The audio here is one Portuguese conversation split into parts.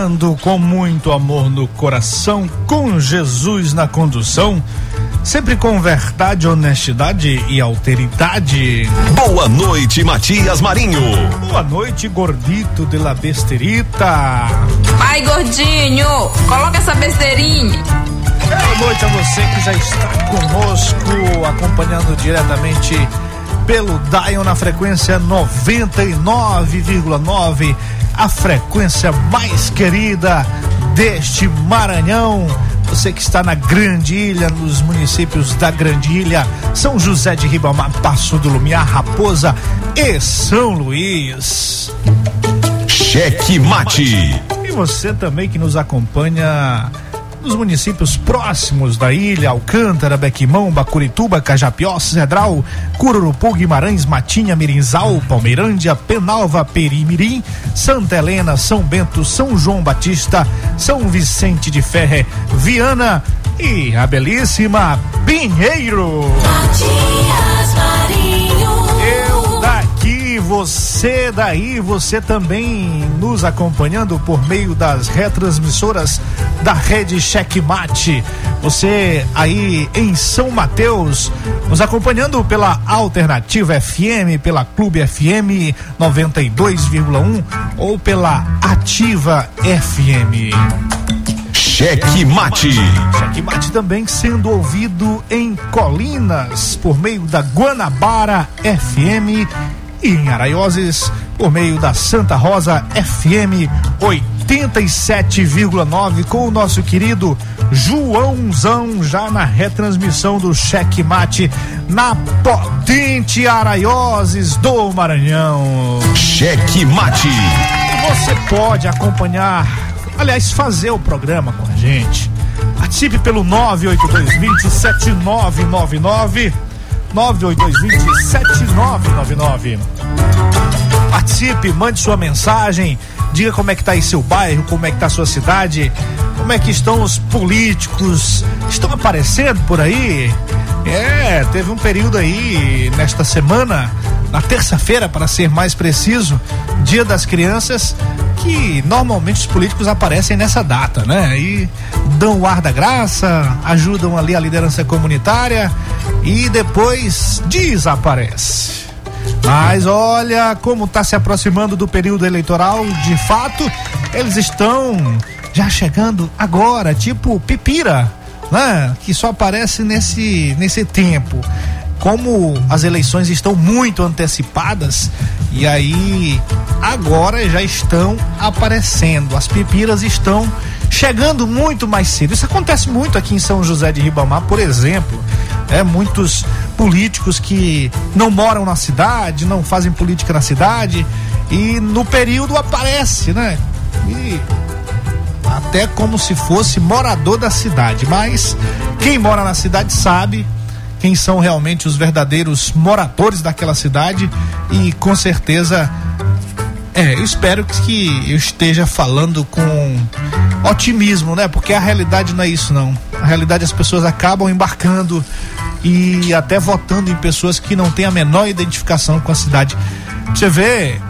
Chegando com muito amor no coração, com Jesus na condução, sempre com verdade, honestidade e alteridade. Boa noite, Matias Marinho. Boa noite, gordito de la besterita. Ai, gordinho, coloca essa besteirinha. Boa noite a você que já está conosco, acompanhando diretamente pelo Dion na frequência 99,9 a frequência mais querida deste Maranhão. Você que está na Grande Ilha, nos municípios da Grande Ilha, São José de Ribamar, Passo do Lumiar, Raposa e São Luís. Cheque Mate. E você também que nos acompanha nos municípios próximos da ilha, Alcântara, Bequimão, Bacurituba, Cajapió, Cedral, Cururupu, Guimarães, Matinha, Mirinzal, Palmeirândia, Penalva, Perimirim, Santa Helena, São Bento, São João Batista, São Vicente de Ferre, Viana e a belíssima Pinheiro. Matias você daí, você também nos acompanhando por meio das retransmissoras da rede Checkmate. Você aí em São Mateus, nos acompanhando pela Alternativa FM, pela Clube FM 92,1 ou pela Ativa FM. Cheque Mate. Cheque Mate também sendo ouvido em Colinas por meio da Guanabara FM e em Araioses por meio da Santa Rosa FM 87,9 com o nosso querido Joãozão já na retransmissão do Cheque Mate na potente Araioses do Maranhão. Cheque Mate. Você pode acompanhar, aliás, fazer o programa com a gente. Participe pelo 98220 7999 98220 7999. Participe, mande sua mensagem, diga como é que tá aí seu bairro, como é que tá sua cidade, como é que estão os políticos, estão aparecendo por aí? É, teve um período aí nesta semana, na terça-feira, para ser mais preciso, Dia das Crianças, que normalmente os políticos aparecem nessa data, né? E dão o ar da graça, ajudam ali a liderança comunitária e depois desaparece. Mas olha como está se aproximando do período eleitoral, de fato, eles estão já chegando agora, tipo pipira, né? Que só aparece nesse nesse tempo. Como as eleições estão muito antecipadas e aí agora já estão aparecendo, as pipiras estão chegando muito mais cedo. Isso acontece muito aqui em São José de Ribamar, por exemplo. É, muitos políticos que não moram na cidade, não fazem política na cidade e no período aparece, né? E até como se fosse morador da cidade, mas quem mora na cidade sabe quem são realmente os verdadeiros moradores daquela cidade e com certeza é, eu espero que eu esteja falando com otimismo, né? Porque a realidade não é isso não. A realidade as pessoas acabam embarcando e até votando em pessoas que não têm a menor identificação com a cidade. Você vê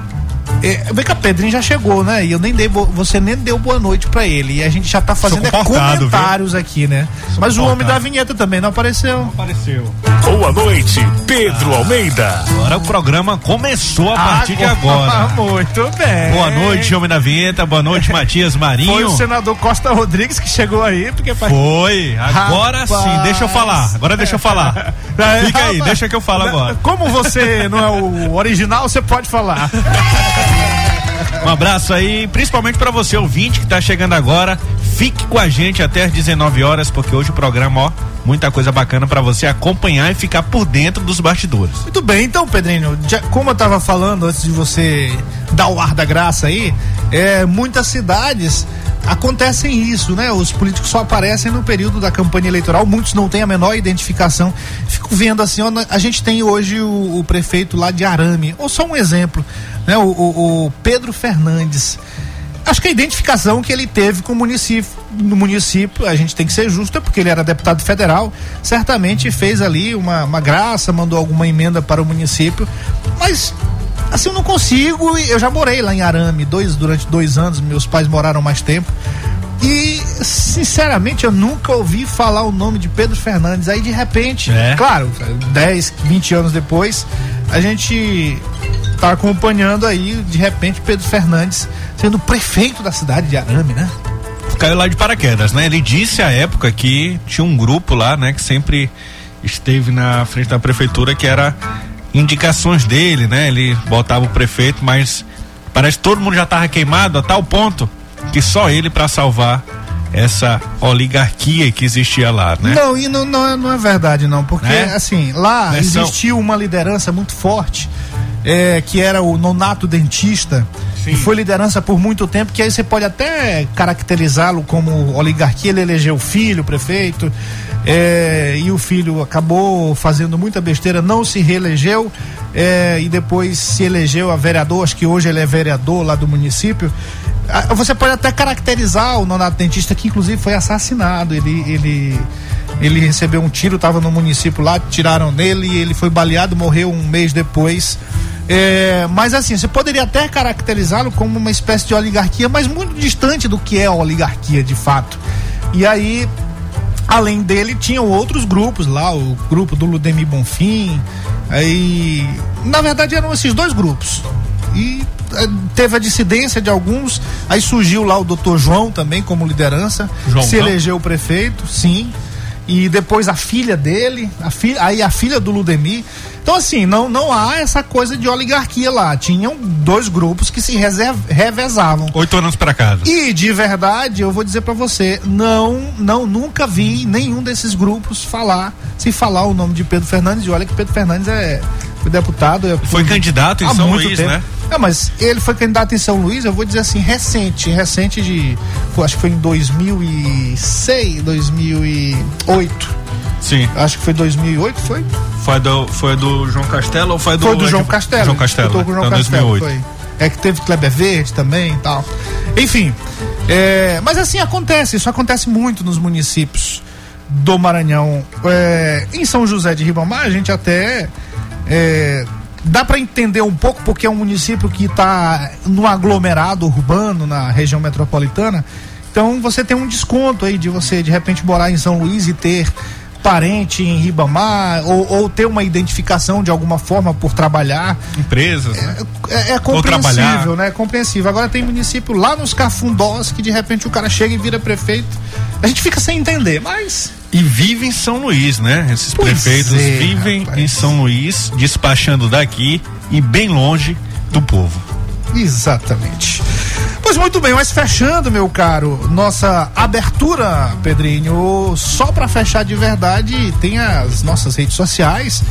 É, vem cá, Pedrinho já chegou, né? E eu nem dei, você nem deu boa noite pra ele. E a gente já tá fazendo é comentários viu? aqui, né? Sou Mas o homem da vinheta também não apareceu. Não apareceu. Boa noite, Pedro ah, Almeida. Agora o programa começou a partir agora, de agora. Muito bem. Boa noite, homem da vinheta. Boa noite, Matias Marinho. Foi o senador Costa Rodrigues que chegou aí, porque Foi. Agora Rapaz. sim, deixa eu falar. Agora deixa eu falar. Fica aí, deixa que eu falo agora. Como você não é o original, você pode falar. Um abraço aí, principalmente para você ouvinte que tá chegando agora. Fique com a gente até às 19 horas, porque hoje o programa, ó, muita coisa bacana para você acompanhar e ficar por dentro dos bastidores. Muito bem, então, Pedrinho, já, como eu tava falando antes de você dar o ar da graça aí, é, muitas cidades acontecem isso, né? Os políticos só aparecem no período da campanha eleitoral, muitos não têm a menor identificação. Fico vendo assim, ó, a gente tem hoje o, o prefeito lá de Arame, ou só um exemplo, né? O, o, o Pedro Fernandes acho que a identificação que ele teve com o município, no município, a gente tem que ser justo, é porque ele era deputado federal, certamente fez ali uma, uma graça, mandou alguma emenda para o município, mas assim eu não consigo, eu já morei lá em Arame, dois, durante dois anos, meus pais moraram mais tempo, e, sinceramente, eu nunca ouvi falar o nome de Pedro Fernandes. Aí, de repente, é. claro, 10, 20 anos depois, a gente tá acompanhando aí, de repente, Pedro Fernandes sendo prefeito da cidade de Arame, né? Caiu lá de paraquedas, né? Ele disse à época que tinha um grupo lá, né, que sempre esteve na frente da prefeitura que era indicações dele, né? Ele botava o prefeito, mas parece que todo mundo já estava queimado a tal ponto que só ele para salvar essa oligarquia que existia lá, né? Não, e não, não, é, não é verdade não, porque é? assim, lá existiu uma liderança muito forte, é, que era o nonato dentista, Sim. que foi liderança por muito tempo, que aí você pode até caracterizá-lo como oligarquia, ele elegeu o filho, prefeito, é, e o filho acabou fazendo muita besteira, não se reelegeu, é, e depois se elegeu a vereador, acho que hoje ele é vereador lá do município, ah, você pode até caracterizar o nonato dentista que inclusive foi assassinado. Ele, ele, ele recebeu um tiro, estava no município lá, tiraram nele e ele foi baleado, morreu um mês depois. É, mas assim, você poderia até caracterizá-lo como uma espécie de oligarquia, mas muito distante do que é a oligarquia de fato. E aí, além dele, tinham outros grupos lá, o grupo do Ludemir Bonfim. Aí, na verdade, eram esses dois grupos. E eh, teve a dissidência de alguns, aí surgiu lá o doutor João também como liderança, João, se elegeu o prefeito, sim. E depois a filha dele, a filha, aí a filha do Ludemir. Então, assim, não, não há essa coisa de oligarquia lá. Tinham dois grupos que se revezavam. Oito anos para casa. E, de verdade, eu vou dizer para você, não, não, nunca vi nenhum desses grupos falar, se falar o nome de Pedro Fernandes. E olha que Pedro Fernandes é deputado. Foi candidato em São Luís, tempo. né? Não, mas ele foi candidato em São Luís, eu vou dizer assim, recente, recente de, acho que foi em 2006, 2008. Sim. Acho que foi 2008, foi? Foi do, foi do João Castelo ou foi do... Foi do João Castelo. João Castelo, né? João então, Castelo 2008. Foi. É que teve Kleber Verde também e tal. Enfim, é, mas assim acontece, isso acontece muito nos municípios do Maranhão. É, em São José de Ribamar, a gente até é, dá para entender um pouco porque é um município que está no aglomerado urbano na região metropolitana. Então você tem um desconto aí de você de repente morar em São Luís e ter parente em Ribamar ou, ou ter uma identificação de alguma forma por trabalhar. Empresas. É, né? é, é compreensível, né? É compreensível. Agora tem município lá nos Cafundós que de repente o cara chega e vira prefeito. A gente fica sem entender, mas e vive em São Luís, né? Esses pois prefeitos é, vivem rapaz. em São Luís, despachando daqui e bem longe do povo. Exatamente. Pois muito bem, mas fechando, meu caro, nossa abertura, Pedrinho, só para fechar de verdade, tem as nossas redes sociais.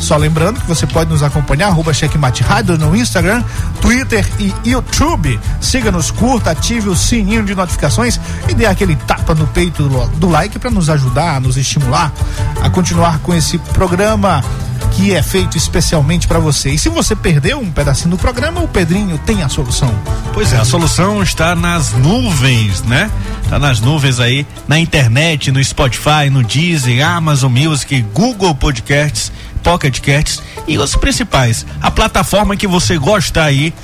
Só lembrando que você pode nos acompanhar, arroba Checkmate Rádio no Instagram, Twitter e YouTube. Siga-nos, curta, ative o sininho de notificações e dê aquele tapa no peito do, like para nos ajudar, nos estimular a continuar com esse programa que é feito especialmente para você. E se você perdeu um pedacinho do programa, o Pedrinho tem a solução. Pois é, a solução está nas nuvens, né? Está nas nuvens aí, na internet, no Spotify, no Deezer, Amazon Music, Google Podcasts, Pocket Casts e os principais. A plataforma que você gosta aí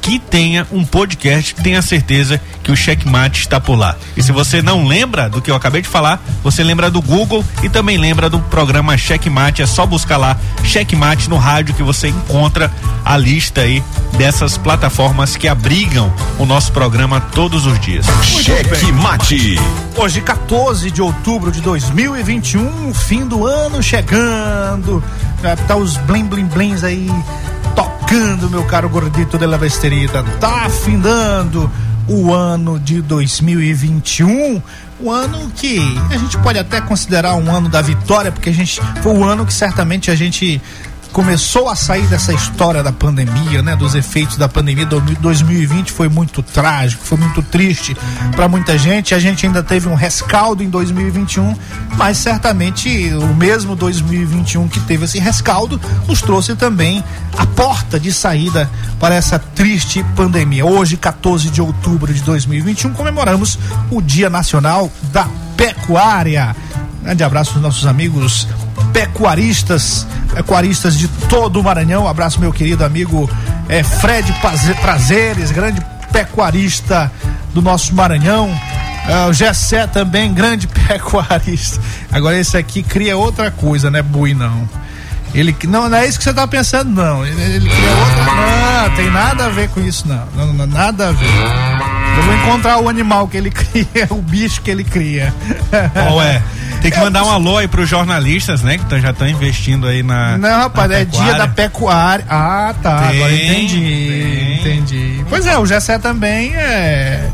que tenha um podcast, tenha certeza que o Checkmate está por lá. E se você não lembra do que eu acabei de falar, você lembra do Google e também lembra do programa Checkmate. É só buscar lá Checkmate no rádio que você encontra a lista aí dessas plataformas que abrigam o nosso programa todos os dias. Checkmate. Hoje, 14 de outubro de 2021, fim do ano chegando. Tá os blim blim blims aí tocando, meu caro gordito de la besterita. Tá afindando o ano de 2021, um ano que a gente pode até considerar um ano da vitória, porque a gente foi o ano que certamente a gente começou a sair dessa história da pandemia, né, dos efeitos da pandemia. 2020 foi muito trágico, foi muito triste para muita gente. A gente ainda teve um rescaldo em 2021, mas certamente o mesmo 2021 que teve esse rescaldo nos trouxe também a porta de saída para essa triste pandemia. Hoje, 14 de outubro de 2021, comemoramos o Dia Nacional da Pecuária. Grande abraço aos nossos amigos pecuaristas, pecuaristas de todo o Maranhão. Um abraço, meu querido amigo é, Fred Prazeres, grande pecuarista do nosso Maranhão. É, o Gessé também, grande pecuarista. Agora esse aqui cria outra coisa, né, Bui, não. Ele não, não é isso que você tá pensando, não. Ele, ele cria outra. Não, tem nada a ver com isso, não. não, não nada a ver. Eu vou encontrar o animal que ele cria, o bicho que ele cria. Qual é? Tem que é, mandar um alô aí pros jornalistas, né? Que já estão investindo aí na. Não, rapaz, na é dia da pecuária. Ah, tá. Tem, agora entendi. Tem. Entendi. Pois é, o Gessé também é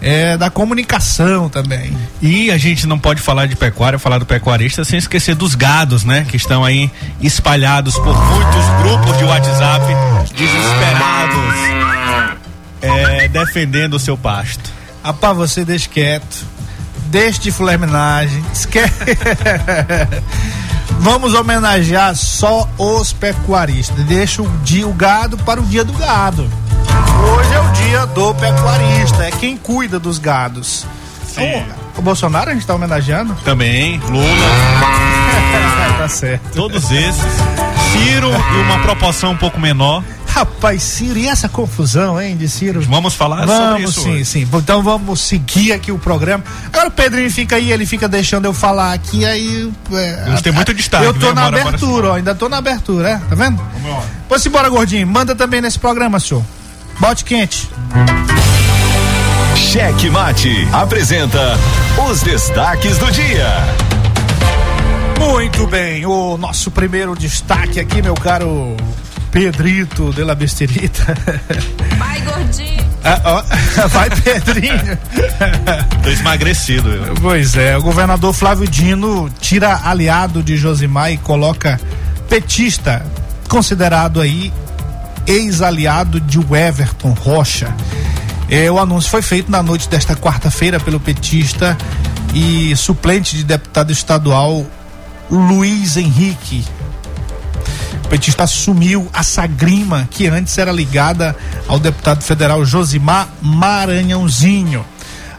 é, da comunicação também. E a gente não pode falar de pecuária, falar do pecuarista sem esquecer dos gados, né? Que estão aí espalhados por muitos grupos de WhatsApp, desesperados, é, defendendo o seu pasto. Rapaz, você deixa quieto, deixa de flerminagem, esquece. Vamos homenagear só os pecuaristas. Deixa o, dia, o gado para o dia do gado. Hoje é o dia do pecuarista, é quem cuida dos gados. Sim. O, o Bolsonaro a gente está homenageando? Também, Lula. tá certo. Todos esses. Ciro e uma proporção um pouco menor. Rapaz, Ciro, e essa confusão, hein, de Ciro? Vamos falar vamos, sobre isso. Sim, hoje. sim. Então vamos seguir aqui o programa. Agora o Pedrinho fica aí, ele fica deixando eu falar aqui, aí. É, gente tem muito destaque. Eu tô né? na abertura, ó, ainda tô na abertura, é? Tá vendo? Vamos lá. Pois embora, gordinho. Manda também nesse programa, senhor. Bote quente. Cheque Mate apresenta os destaques do dia. Muito bem, o nosso primeiro destaque aqui, meu caro Pedrito de la Besterita. Vai, gordinho. Ah, ó, vai, Pedrinho. Tô esmagrecido. Eu. Pois é, o governador Flávio Dino tira aliado de Josimar e coloca petista, considerado aí ex-aliado de Everton Rocha. É, o anúncio foi feito na noite desta quarta-feira pelo petista e suplente de deputado estadual Luiz Henrique. Petista assumiu a Sagrima, que antes era ligada ao deputado federal Josimar Maranhãozinho.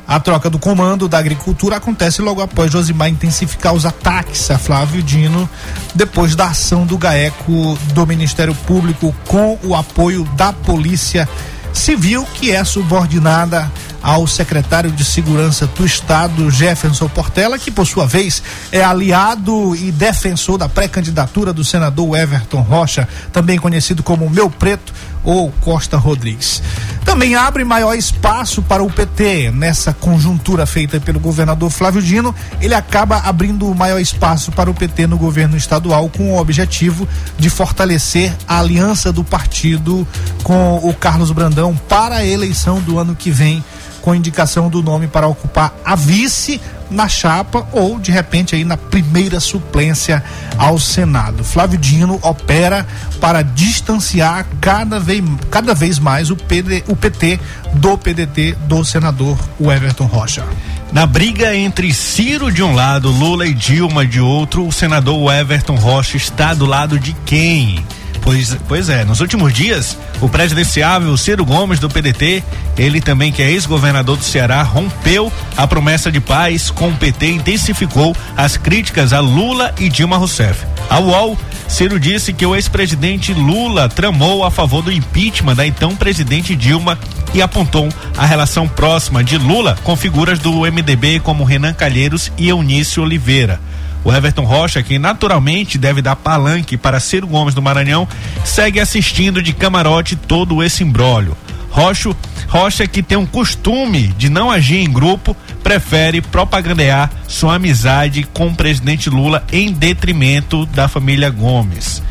A troca do comando da agricultura acontece logo após Josimar intensificar os ataques a Flávio Dino, depois da ação do GAECO do Ministério Público com o apoio da Polícia Civil, que é subordinada ao secretário de Segurança do Estado, Jefferson Portela, que por sua vez é aliado e defensor da pré-candidatura do senador Everton Rocha, também conhecido como Meu Preto ou Costa Rodrigues. Também abre maior espaço para o PT nessa conjuntura feita pelo governador Flávio Dino. Ele acaba abrindo maior espaço para o PT no governo estadual com o objetivo de fortalecer a aliança do partido com o Carlos Brandão para a eleição do ano que vem com indicação do nome para ocupar a vice na chapa ou de repente aí na primeira suplência ao Senado. Flávio Dino opera para distanciar cada vez, cada vez mais o, PD, o PT do PDT do senador Everton Rocha. Na briga entre Ciro de um lado, Lula e Dilma de outro, o senador Everton Rocha está do lado de quem? Pois, pois é, nos últimos dias, o presidenciável Ciro Gomes do PDT, ele também que é ex-governador do Ceará, rompeu a promessa de paz com o PT e intensificou as críticas a Lula e Dilma Rousseff. A UOL Ciro disse que o ex-presidente Lula tramou a favor do impeachment da então presidente Dilma e apontou a relação próxima de Lula com figuras do MDB como Renan Calheiros e Eunício Oliveira. O Everton Rocha, que naturalmente deve dar palanque para Ciro Gomes do Maranhão, segue assistindo de camarote todo esse imbróglio. Rocha, Rocha, que tem um costume de não agir em grupo, prefere propagandear sua amizade com o presidente Lula em detrimento da família Gomes.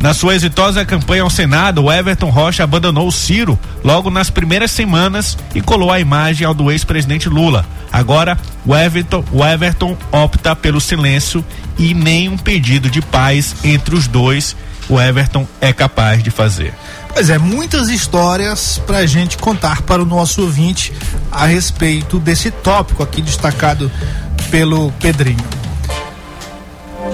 Na sua exitosa campanha ao Senado, o Everton Rocha abandonou o Ciro logo nas primeiras semanas e colou a imagem ao do ex-presidente Lula. Agora, o Everton, o Everton opta pelo silêncio e nenhum pedido de paz entre os dois o Everton é capaz de fazer. Pois é, muitas histórias para a gente contar para o nosso ouvinte a respeito desse tópico aqui destacado pelo Pedrinho.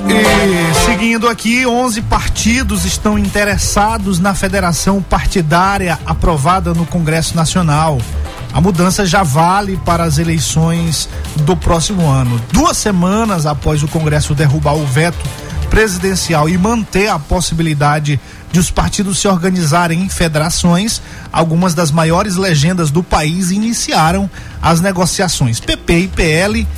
E seguindo aqui, 11 partidos estão interessados na federação partidária aprovada no Congresso Nacional. A mudança já vale para as eleições do próximo ano. Duas semanas após o Congresso derrubar o veto presidencial e manter a possibilidade de os partidos se organizarem em federações, algumas das maiores legendas do país iniciaram as negociações. PP e PL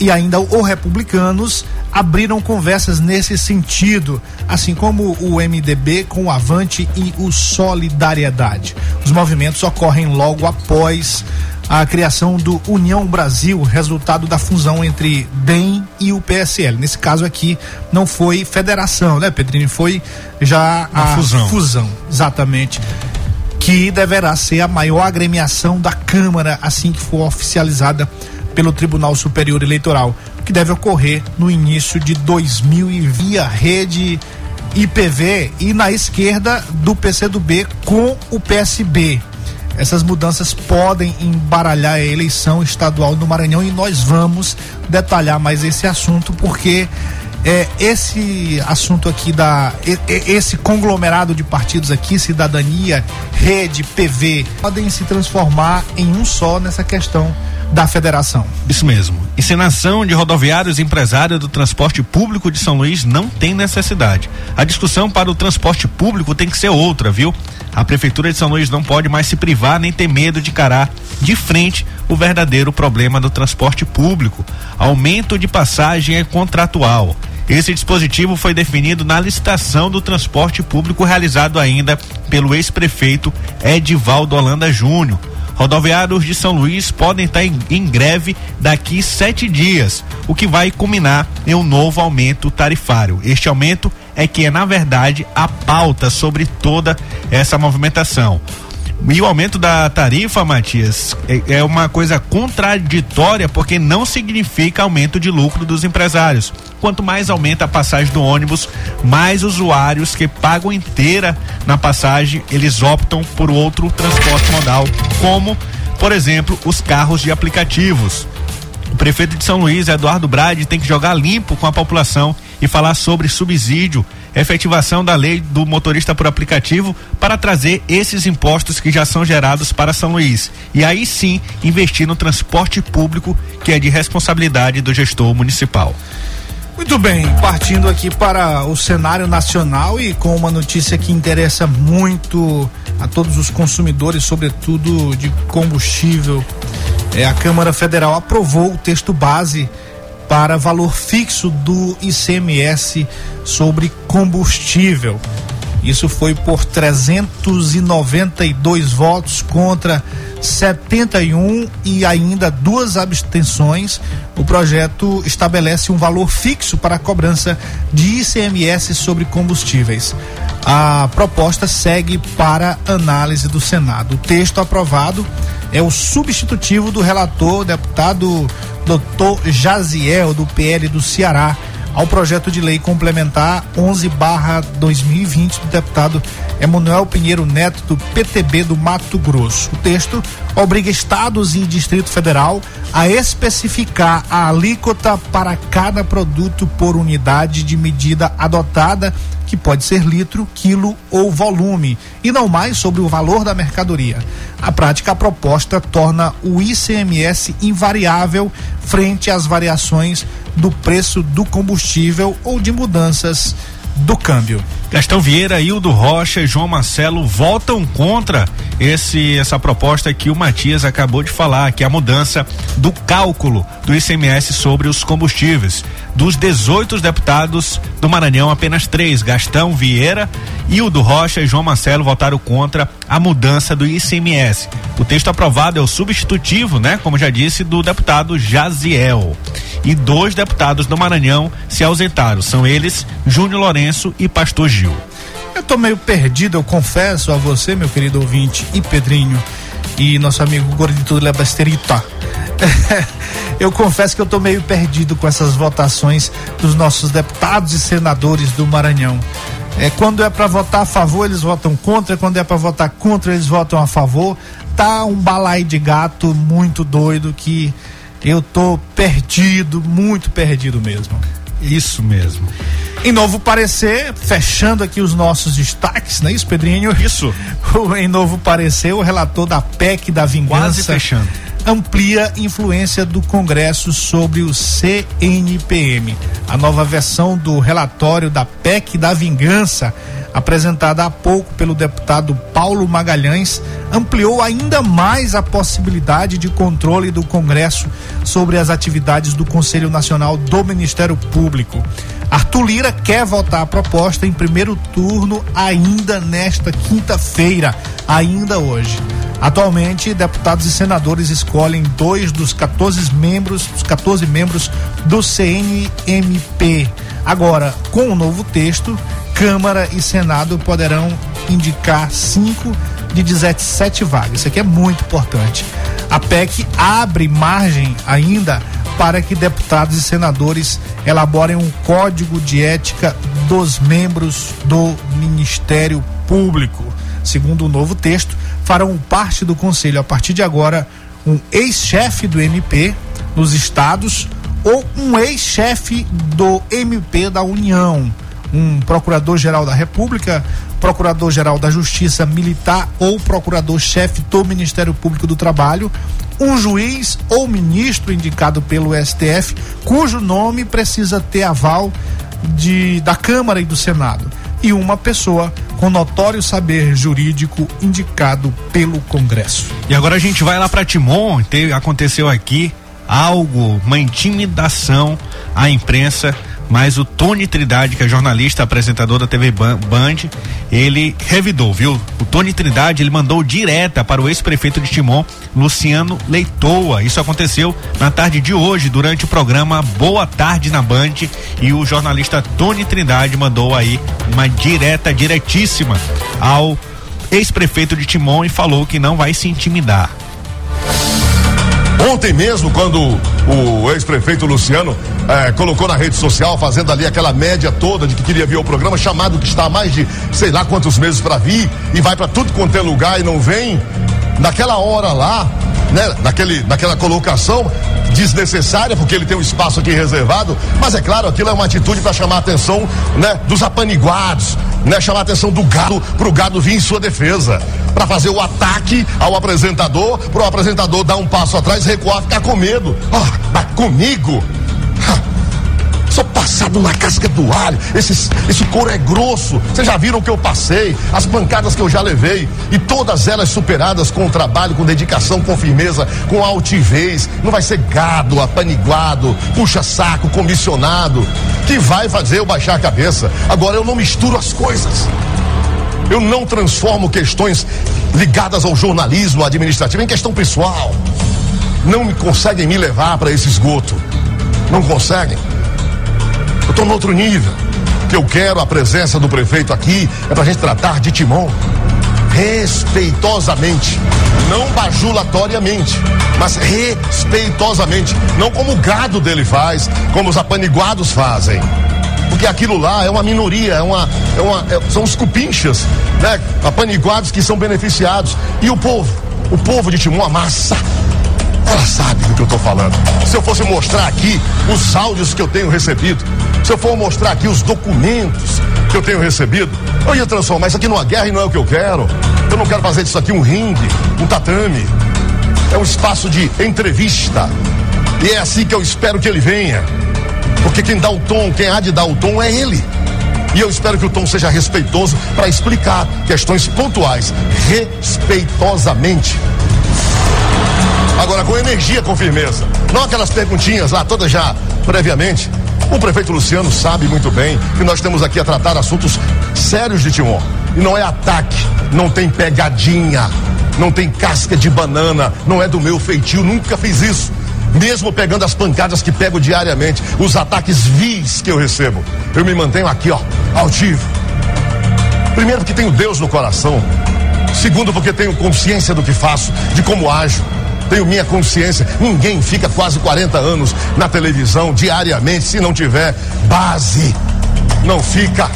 e ainda o Republicanos abriram conversas nesse sentido, assim como o MDB com o Avante e o Solidariedade. Os movimentos ocorrem logo após a criação do União Brasil, resultado da fusão entre DEM e o PSL. Nesse caso aqui não foi federação, né, Pedrinho? Foi já a fusão. fusão, exatamente. Que deverá ser a maior agremiação da Câmara assim que for oficializada pelo Tribunal Superior Eleitoral, que deve ocorrer no início de 2000 e via rede IPV e na esquerda do PCdoB com o PSB. Essas mudanças podem embaralhar a eleição estadual no Maranhão e nós vamos detalhar mais esse assunto porque é, esse assunto aqui da esse conglomerado de partidos aqui, cidadania, rede, PV, podem se transformar em um só nessa questão da federação. Isso mesmo. Encenação de rodoviários empresários do transporte público de São Luís não tem necessidade. A discussão para o transporte público tem que ser outra, viu? A prefeitura de São Luís não pode mais se privar nem ter medo de encarar de frente o verdadeiro problema do transporte público. Aumento de passagem é contratual. Esse dispositivo foi definido na licitação do transporte público realizado ainda pelo ex-prefeito Edivaldo Holanda Júnior. Rodoviários de São Luís podem estar em, em, greve daqui sete dias, o que vai culminar em um novo aumento tarifário. Este aumento é que é, na verdade, a pauta sobre toda essa movimentação. E o aumento da tarifa, Matias, é, é, uma coisa contraditória porque não significa aumento de lucro dos empresários. Quanto mais aumenta a passagem do ônibus, mais usuários que pagam inteira na passagem, eles optam por outro transporte modal, como, por exemplo, os carros de aplicativos. O prefeito de São Luís, Eduardo Brade, tem que jogar limpo com a população e falar sobre subsídio efetivação da lei do motorista por aplicativo para trazer esses impostos que já são gerados para São Luís. E aí sim investir no transporte público, que é de responsabilidade do gestor municipal. Muito bem, partindo aqui para o cenário nacional e com uma notícia que interessa muito a todos os consumidores, sobretudo de combustível. É, a Câmara Federal aprovou o texto base para valor fixo do ICMS sobre combustível. Isso foi por 392 votos contra 71 e ainda duas abstenções. O projeto estabelece um valor fixo para a cobrança de ICMS sobre combustíveis. A proposta segue para análise do Senado. O texto aprovado é o substitutivo do relator, deputado Dr. Jaziel, do PL do Ceará, ao projeto de lei complementar 11/2020 do deputado Emanuel Pinheiro Neto do PTB do Mato Grosso. O texto obriga estados e Distrito Federal a especificar a alíquota para cada produto por unidade de medida adotada que pode ser litro, quilo ou volume, e não mais sobre o valor da mercadoria. A prática, proposta torna o ICMS invariável frente às variações do preço do combustível ou de mudanças do câmbio. Gastão Vieira, Hildo Rocha e João Marcelo votam contra esse essa proposta que o Matias acabou de falar, que é a mudança do cálculo do ICMS sobre os combustíveis. Dos 18 deputados do Maranhão, apenas três, Gastão Vieira, Hildo Rocha e João Marcelo votaram contra a mudança do ICMS. O texto aprovado é o substitutivo, né, como já disse, do deputado Jaziel. E dois deputados do Maranhão se ausentaram, são eles Júnior Lourenço e Pastor Gil. Eu tô meio perdido, eu confesso a você, meu querido ouvinte, e Pedrinho, e nosso amigo Gordito Lebasterita. eu confesso que eu tô meio perdido com essas votações dos nossos deputados e senadores do Maranhão. É, quando é para votar a favor, eles votam contra, quando é para votar contra, eles votam a favor. Tá um balai de gato muito doido que eu tô perdido, muito perdido mesmo. Isso mesmo. Em novo parecer, fechando aqui os nossos destaques, não é isso, Pedrinho? Isso. em novo parecer, o relator da PEC da Vingança. Quase fechando. Amplia influência do Congresso sobre o CNPM. A nova versão do relatório da PEC da Vingança apresentada há pouco pelo deputado Paulo Magalhães, ampliou ainda mais a possibilidade de controle do Congresso sobre as atividades do Conselho Nacional do Ministério Público. Arthur Lira quer votar a proposta em primeiro turno ainda nesta quinta-feira, ainda hoje. Atualmente, deputados e senadores escolhem dois dos 14 membros, os 14 membros do CNMP. Agora, com o novo texto, Câmara e Senado poderão indicar cinco de 17 vagas. Isso aqui é muito importante. A PEC abre margem ainda para que deputados e senadores elaborem um código de ética dos membros do Ministério Público. Segundo o novo texto, farão parte do conselho a partir de agora um ex-chefe do MP nos estados ou um ex-chefe do MP da União um procurador-geral da República, procurador-geral da Justiça Militar ou procurador-chefe do Ministério Público do Trabalho, um juiz ou ministro indicado pelo STF, cujo nome precisa ter aval de, da Câmara e do Senado, e uma pessoa com notório saber jurídico indicado pelo Congresso. E agora a gente vai lá para Timon, aconteceu aqui algo, uma intimidação à imprensa mas o Tony Trindade, que é jornalista, apresentador da TV Band, ele revidou, viu? O Tony Trindade, ele mandou direta para o ex-prefeito de Timon, Luciano Leitoa. Isso aconteceu na tarde de hoje, durante o programa Boa Tarde na Band, e o jornalista Tony Trindade mandou aí uma direta, diretíssima ao ex-prefeito de Timon e falou que não vai se intimidar. Ontem mesmo, quando o ex-prefeito Luciano eh, colocou na rede social, fazendo ali aquela média toda de que queria vir ao programa, chamado que está há mais de sei lá quantos meses para vir e vai para tudo quanto é lugar e não vem, naquela hora lá, né, naquele, naquela colocação desnecessária, porque ele tem um espaço aqui reservado, mas é claro, aquilo é uma atitude para chamar a atenção né, dos apaniguados, né, chamar a atenção do gado, para o gado vir em sua defesa, para fazer o ataque ao apresentador, para o apresentador dar um passo atrás, recuar, ficar com medo. Oh, comigo? Sou passado na casca do alho. Esse, esse couro é grosso. Vocês já viram o que eu passei, as pancadas que eu já levei. E todas elas superadas com trabalho, com dedicação, com firmeza, com altivez. Não vai ser gado, apaniguado, puxa-saco, comissionado, que vai fazer eu baixar a cabeça. Agora eu não misturo as coisas. Eu não transformo questões ligadas ao jornalismo administrativo em questão pessoal. Não me conseguem me levar para esse esgoto. Não conseguem. Eu estou no outro nível. Que eu quero a presença do prefeito aqui é para a gente tratar de timão respeitosamente, não bajulatoriamente, mas respeitosamente, não como o gado dele faz, como os apaniguados fazem. Porque aquilo lá é uma minoria, é uma, é uma, é, são os cupinchas, né? Apaniguados que são beneficiados. E o povo, o povo de Timon, a massa, ela sabe do que eu estou falando. Se eu fosse mostrar aqui os áudios que eu tenho recebido, se eu for mostrar aqui os documentos que eu tenho recebido, eu ia transformar isso aqui numa guerra e não é o que eu quero. Eu não quero fazer disso aqui um ringue, um tatame. É um espaço de entrevista. E é assim que eu espero que ele venha. Porque quem dá o tom, quem há de dar o tom é ele. E eu espero que o tom seja respeitoso para explicar questões pontuais, respeitosamente. Agora, com energia, com firmeza. Não aquelas perguntinhas lá, todas já previamente. O prefeito Luciano sabe muito bem que nós temos aqui a tratar assuntos sérios de Timon. E não é ataque, não tem pegadinha, não tem casca de banana, não é do meu feitio, nunca fiz isso. Mesmo pegando as pancadas que pego diariamente, os ataques vis que eu recebo, eu me mantenho aqui, ó, altivo. Primeiro, porque tenho Deus no coração. Segundo, porque tenho consciência do que faço, de como ajo. Tenho minha consciência. Ninguém fica quase 40 anos na televisão diariamente se não tiver base. Não fica.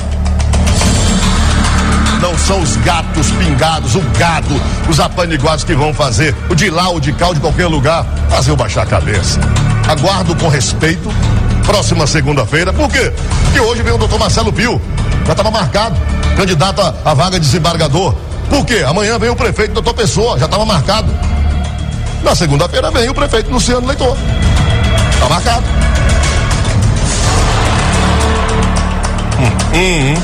Não são os gatos pingados, o gado, os apaniguados que vão fazer o de lá, o de cá, o de qualquer lugar, fazer eu baixar a cabeça. Aguardo com respeito. Próxima segunda-feira. Por quê? Porque hoje vem o doutor Marcelo Pio. Já estava marcado. Candidato à, vaga de desembargador. Por quê? Amanhã vem o prefeito doutor Pessoa. Já estava marcado. Na segunda-feira vem o prefeito Luciano Leitor. Está marcado. Hum, hum, hum.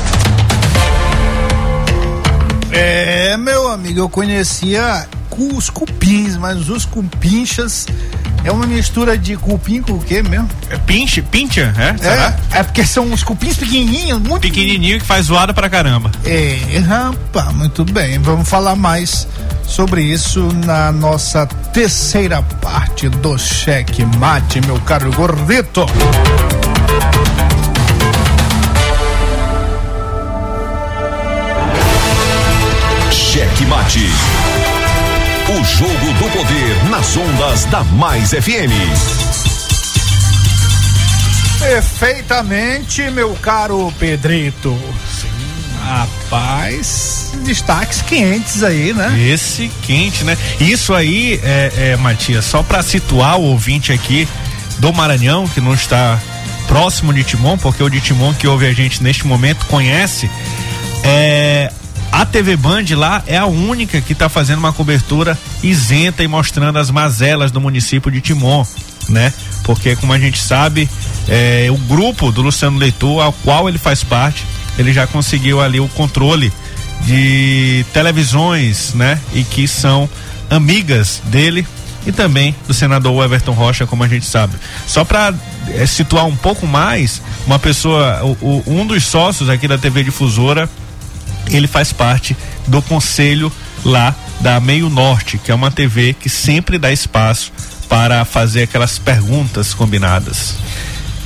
É, meu amigo, eu conhecia os cupins, mas os cupinchas é uma mistura de cupim com o quê mesmo? É pinche, pincha, é? É, é porque são os cupins pequenininhos, muito pequenininho que faz zoada pra caramba. É, rapaz, muito bem. Vamos falar mais sobre isso na nossa terceira parte do cheque mate, meu caro gordito. Cheque mate. O jogo do poder nas ondas da Mais FM. Perfeitamente, meu caro Pedrito. Rapaz, destaques quentes aí, né? Esse quente, né? Isso aí, é, é Matias, só para situar o ouvinte aqui do Maranhão, que não está próximo de Timon, porque o de Timon que ouve a gente neste momento conhece, é, a TV Band lá é a única que está fazendo uma cobertura isenta e mostrando as mazelas do município de Timon, né? Porque, como a gente sabe, é, o grupo do Luciano Leitor, ao qual ele faz parte, ele já conseguiu ali o controle de televisões, né? E que são amigas dele e também do senador Everton Rocha, como a gente sabe. Só para é, situar um pouco mais, uma pessoa, o, o, um dos sócios aqui da TV Difusora, ele faz parte do conselho lá da Meio Norte, que é uma TV que sempre dá espaço para fazer aquelas perguntas combinadas.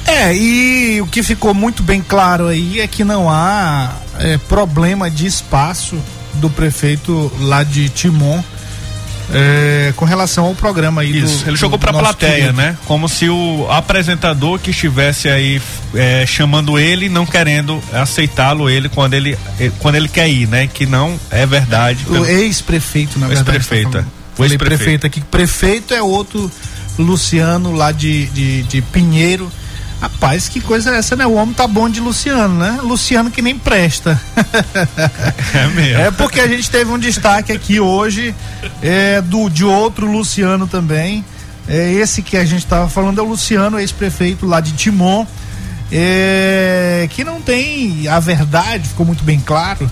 É, e o que ficou muito bem claro aí é que não há é, problema de espaço do prefeito lá de Timon é, com relação ao programa aí. Isso, do, ele jogou para a plateia, querido. né? Como se o apresentador que estivesse aí é, chamando ele, não querendo aceitá-lo ele quando ele eh, quando ele quer ir, né? Que não é verdade. O ex-prefeito, na o verdade. Ex-prefeita. Tá o ex-prefeito aqui. Prefeito é outro Luciano lá de, de, de Pinheiro Rapaz, que coisa é essa, né? O homem tá bom de Luciano, né? Luciano que nem presta. É mesmo. É porque a gente teve um destaque aqui hoje é, do, de outro Luciano também. É, esse que a gente estava falando é o Luciano, ex-prefeito lá de Timon. É, que não tem a verdade, ficou muito bem claro.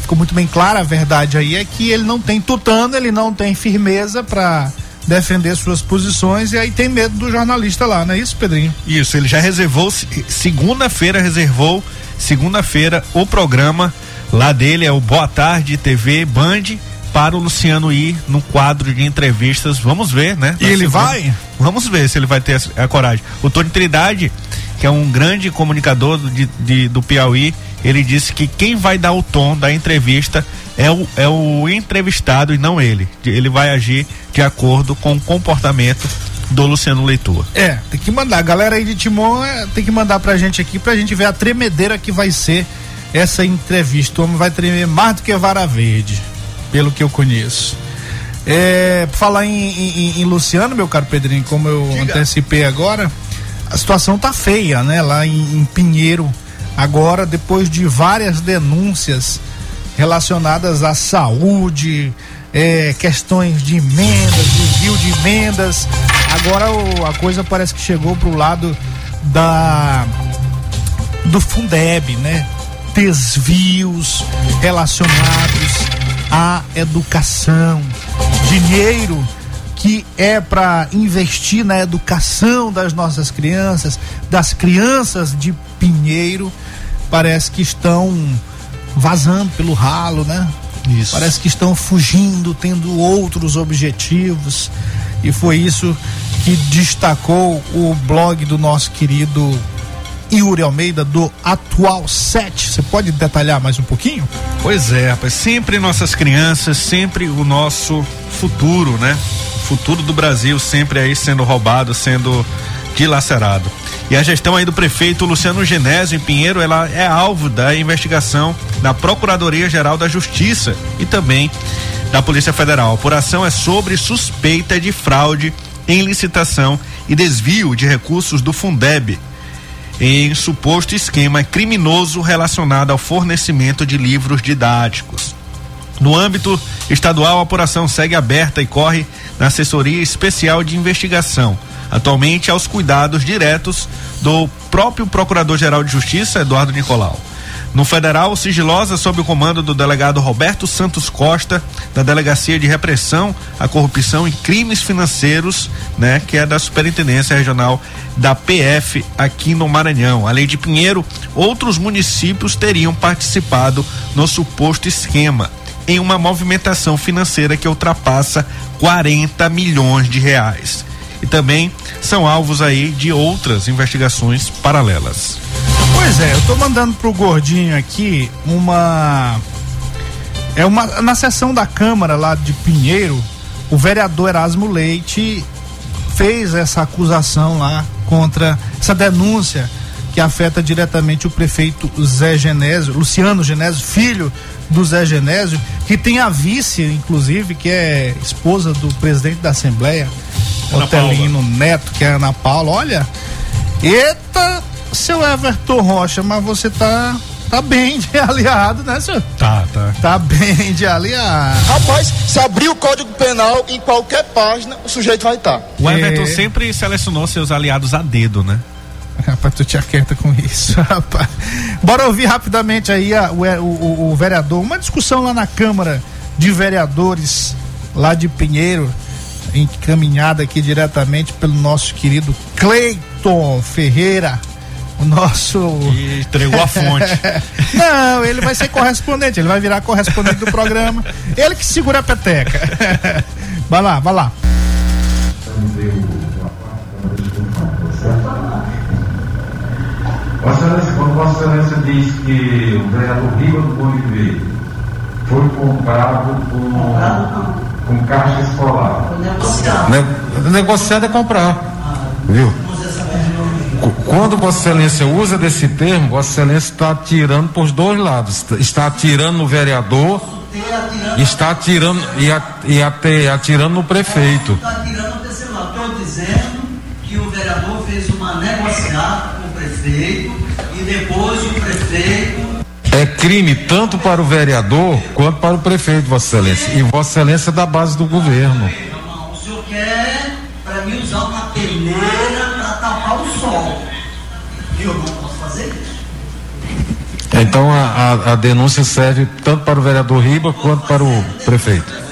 Ficou muito bem clara a verdade aí, é que ele não tem tutano, ele não tem firmeza para defender suas posições e aí tem medo do jornalista lá, não é isso, Pedrinho? Isso, ele já reservou, segunda-feira reservou, segunda-feira o programa lá dele é o Boa Tarde TV Band para o Luciano ir no quadro de entrevistas. Vamos ver, né? E ele vai? Vamos ver se ele vai ter a, coragem. O Tony Trindade, que é um grande comunicador de, de, do Piauí, ele disse que quem vai dar o tom da entrevista é o, é o entrevistado e não ele. Ele vai agir de acordo com o comportamento do Luciano Leitor. É, tem que mandar. A galera aí de Timon é, tem que mandar pra gente aqui pra gente ver a tremedeira que vai ser essa entrevista. O homem vai tremer mais do que vara verde, pelo que eu conheço. É, falar em, em, em, Luciano, meu caro Pedrinho, como eu Diga. antecipei agora, a situação tá feia, né? Lá em, em Pinheiro, agora, depois de várias denúncias relacionadas à saúde, é, questões de emendas, desvio de emendas. Agora o, a coisa parece que chegou pro lado da do Fundeb, né? desvios relacionados à educação. Dinheiro que é para investir na educação das nossas crianças, das crianças de Pinheiro, parece que estão vazando pelo ralo, né? Isso. Parece que estão fugindo, tendo outros objetivos. E foi isso que destacou o blog do nosso querido Yuri Almeida do Atual 7. Você pode detalhar mais um pouquinho? Pois é, rapaz. Sempre nossas crianças, sempre o nosso futuro, né? O futuro do Brasil sempre aí sendo roubado, sendo dilacerado. E a gestão aí do prefeito Luciano Genésio em Pinheiro, ela é alvo da investigação da Procuradoria Geral da Justiça e também da Polícia Federal. A apuração é sobre suspeita de fraude em licitação e desvio de recursos do Fundeb, em suposto esquema criminoso relacionado ao fornecimento de livros didáticos. No âmbito estadual, a apuração segue aberta e corre na Assessoria Especial de Investigação, atualmente aos cuidados diretos do próprio Procurador-Geral de Justiça, Eduardo Nicolau. No federal, sigilosa sob o comando do delegado Roberto Santos Costa, da Delegacia de Repressão à Corrupção e Crimes Financeiros, né, que é da Superintendência Regional da PF aqui no Maranhão. Além de Pinheiro, outros municípios teriam participado no suposto esquema em uma movimentação financeira que ultrapassa 40 milhões de reais. E também são alvos aí de outras investigações paralelas. Pois é, eu tô mandando pro gordinho aqui uma é uma na sessão da Câmara lá de Pinheiro, o vereador Erasmo Leite fez essa acusação lá contra essa denúncia que afeta diretamente o prefeito Zé Genésio, Luciano Genésio, filho do Zé Genésio, que tem a vice, inclusive, que é esposa do presidente da Assembleia, Ana Otelino Paula. Neto, que é Ana Paula. Olha, eita, seu Everton Rocha, mas você tá tá bem de aliado, né, senhor? Tá, tá. Tá bem de aliado. Rapaz, se abrir o Código Penal em qualquer página, o sujeito vai estar. Tá. O Everton é... sempre selecionou seus aliados a dedo, né? Rapaz, tu te aquieta com isso, rapaz. Bora ouvir rapidamente aí a, o, o, o vereador. Uma discussão lá na Câmara de Vereadores, lá de Pinheiro, encaminhada aqui diretamente pelo nosso querido Cleiton Ferreira o nosso. E entregou a fonte. Não, ele vai ser correspondente, ele vai virar correspondente do programa. Ele que segura a peteca. vai lá, vai lá. Vossa Excelência diz que o vereador Riva do Bolivar foi comprado com, com caixa escolar. Negociado. negociado é comprar. Viu? Quando Vossa Excelência usa desse termo, Vossa Excelência está atirando por dois lados. Está atirando no vereador, está atirando e, a, e até atirando no prefeito. Está atirando no terceiro lado. Estou dizendo que o vereador fez uma negociata com o prefeito e depois o prefeito é crime tanto para o vereador quanto para o prefeito, Vossa Excelência. E Vossa Excelência é da base do governo. o senhor quer para mim usar uma peneira tapar o sol. E eu não posso fazer isso. Então a, a, a, denúncia serve tanto para o vereador Riba quanto para o prefeito.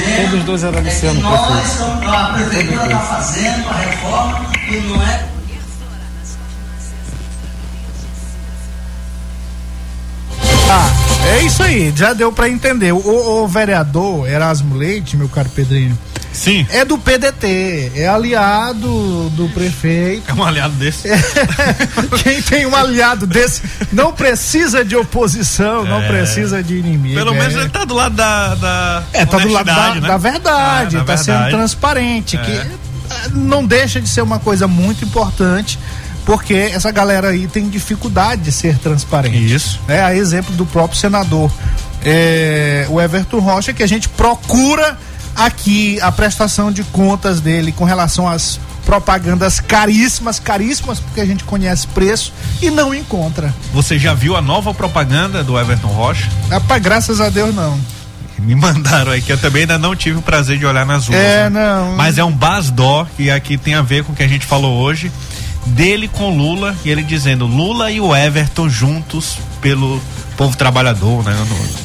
Dizendo. Todos os dois eram é que nós, estamos, a prefeitura está fazendo a reforma e não é Ah, é isso aí, já deu para entender. O, o, vereador Erasmo Leite, meu caro Pedrinho, Sim. É do PDT, é aliado do prefeito. É um aliado desse. Quem tem um aliado desse não precisa de oposição, é. não precisa de inimigo. Pelo é. menos ele tá do lado da. da é, tá do lado da, né? da verdade, é, tá verdade. sendo transparente, que é. não deixa de ser uma coisa muito importante porque essa galera aí tem dificuldade de ser transparente. Isso. É a exemplo do próprio senador é, o Everton Rocha, que a gente procura aqui a prestação de contas dele com relação às propagandas caríssimas, caríssimas, porque a gente conhece preço e não encontra. Você já viu a nova propaganda do Everton Rocha? Rapaz, graças a Deus não. Me mandaram aí, que eu também ainda não tive o prazer de olhar nas ruas. É, né? não. Mas é um basdó, que aqui tem a ver com o que a gente falou hoje dele com Lula e ele dizendo Lula e o Everton juntos pelo povo trabalhador, né?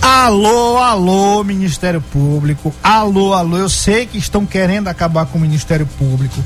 Alô, alô, Ministério Público. Alô, alô. Eu sei que estão querendo acabar com o Ministério Público.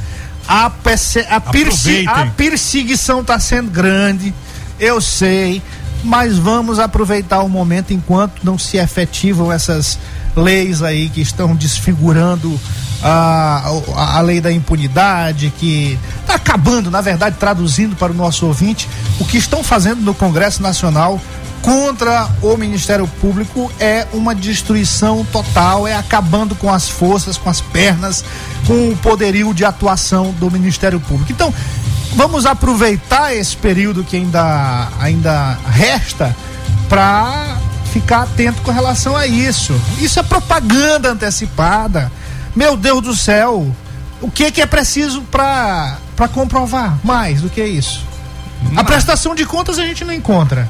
A, perse a, perse a perseguição está sendo grande. Eu sei. Mas vamos aproveitar o momento enquanto não se efetivam essas leis aí que estão desfigurando a, a, a lei da impunidade, que está acabando, na verdade, traduzindo para o nosso ouvinte, o que estão fazendo no Congresso Nacional contra o Ministério Público é uma destruição total, é acabando com as forças, com as pernas, com o poderio de atuação do Ministério Público. Então, vamos aproveitar esse período que ainda, ainda resta para ficar atento com relação a isso. Isso é propaganda antecipada. Meu Deus do céu, o que, que é preciso para comprovar mais do que isso? A prestação de contas a gente não encontra.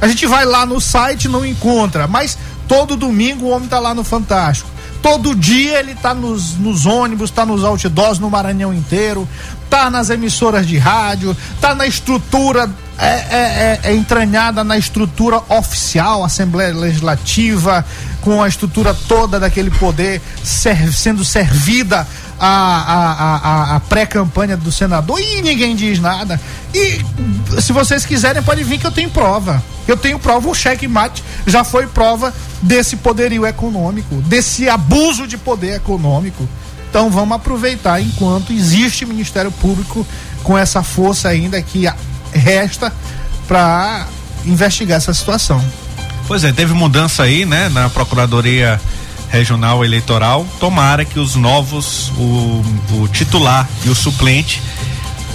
A gente vai lá no site não encontra, mas todo domingo o homem tá lá no Fantástico. Todo dia ele tá nos, nos ônibus, tá nos outdoors no Maranhão inteiro, tá nas emissoras de rádio, tá na estrutura é, é, é, é entranhada na estrutura oficial, Assembleia Legislativa, com a estrutura toda daquele poder ser, sendo servida a, a, a, a pré-campanha do senador e ninguém diz nada. E se vocês quiserem, pode vir que eu tenho prova. Eu tenho prova, o cheque-mate já foi prova desse poderio econômico, desse abuso de poder econômico. Então vamos aproveitar enquanto existe Ministério Público com essa força ainda que resta para investigar essa situação. Pois é, teve mudança aí, né, na Procuradoria Regional Eleitoral. Tomara que os novos, o, o titular e o suplente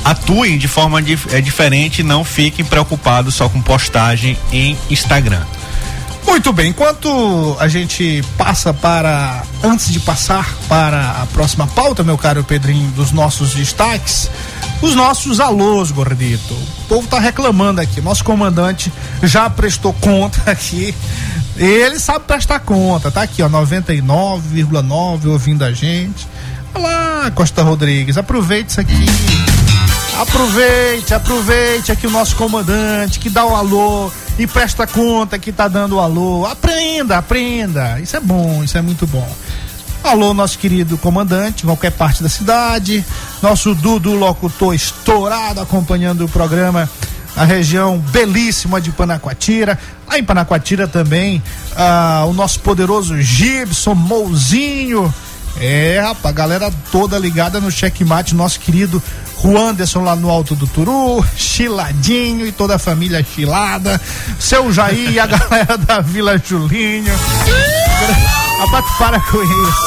atuem de forma dif é, diferente e não fiquem preocupados só com postagem em Instagram. Muito bem, enquanto a gente passa para, antes de passar para a próxima pauta, meu caro Pedrinho, dos nossos destaques, os nossos alôs, gordito. O povo tá reclamando aqui. Nosso comandante já prestou conta aqui. Ele sabe prestar conta. Tá aqui, ó, 99,9 ouvindo a gente. Olá, Costa Rodrigues. Aproveite isso aqui. Aproveite, aproveite aqui o nosso comandante que dá o alô e presta conta que tá dando o alô. Aprenda, aprenda. Isso é bom, isso é muito bom. Alô, nosso querido comandante, qualquer parte da cidade. Nosso Dudu locutor estourado acompanhando o programa. A região belíssima de Panacoatira. Lá em Panacoatira também, ah, o nosso poderoso Gibson Mouzinho. É, rapaz, galera toda ligada no checkmate, nosso querido Juanderson lá no Alto do Turu, Chiladinho e toda a família chilada, seu Jair e a galera da Vila Julinho. Rapaz, para com isso.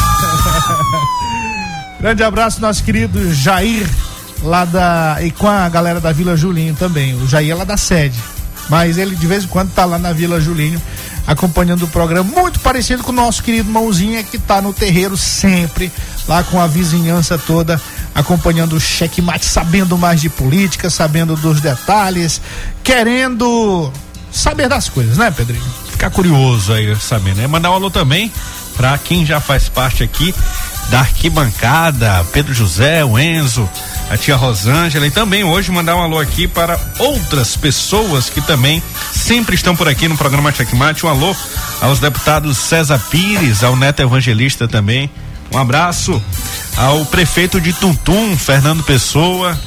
Grande abraço, nosso querido Jair, lá da. e com a galera da Vila Julinho também. O Jair é lá da sede. Mas ele de vez em quando tá lá na Vila Julinho acompanhando o programa, muito parecido com o nosso querido Mãozinha, que tá no terreiro sempre, lá com a vizinhança toda, acompanhando o checkmate, sabendo mais de política, sabendo dos detalhes, querendo saber das coisas, né, Pedrinho? Ficar curioso aí, sabendo, né? Mandar um alô também para quem já faz parte aqui da arquibancada, Pedro José, o Enzo, a tia Rosângela e também hoje mandar um alô aqui para outras pessoas que também sempre estão por aqui no programa Checkmate. Um alô aos deputados César Pires, ao Neto Evangelista também. Um abraço ao prefeito de Tuntum, Fernando Pessoa,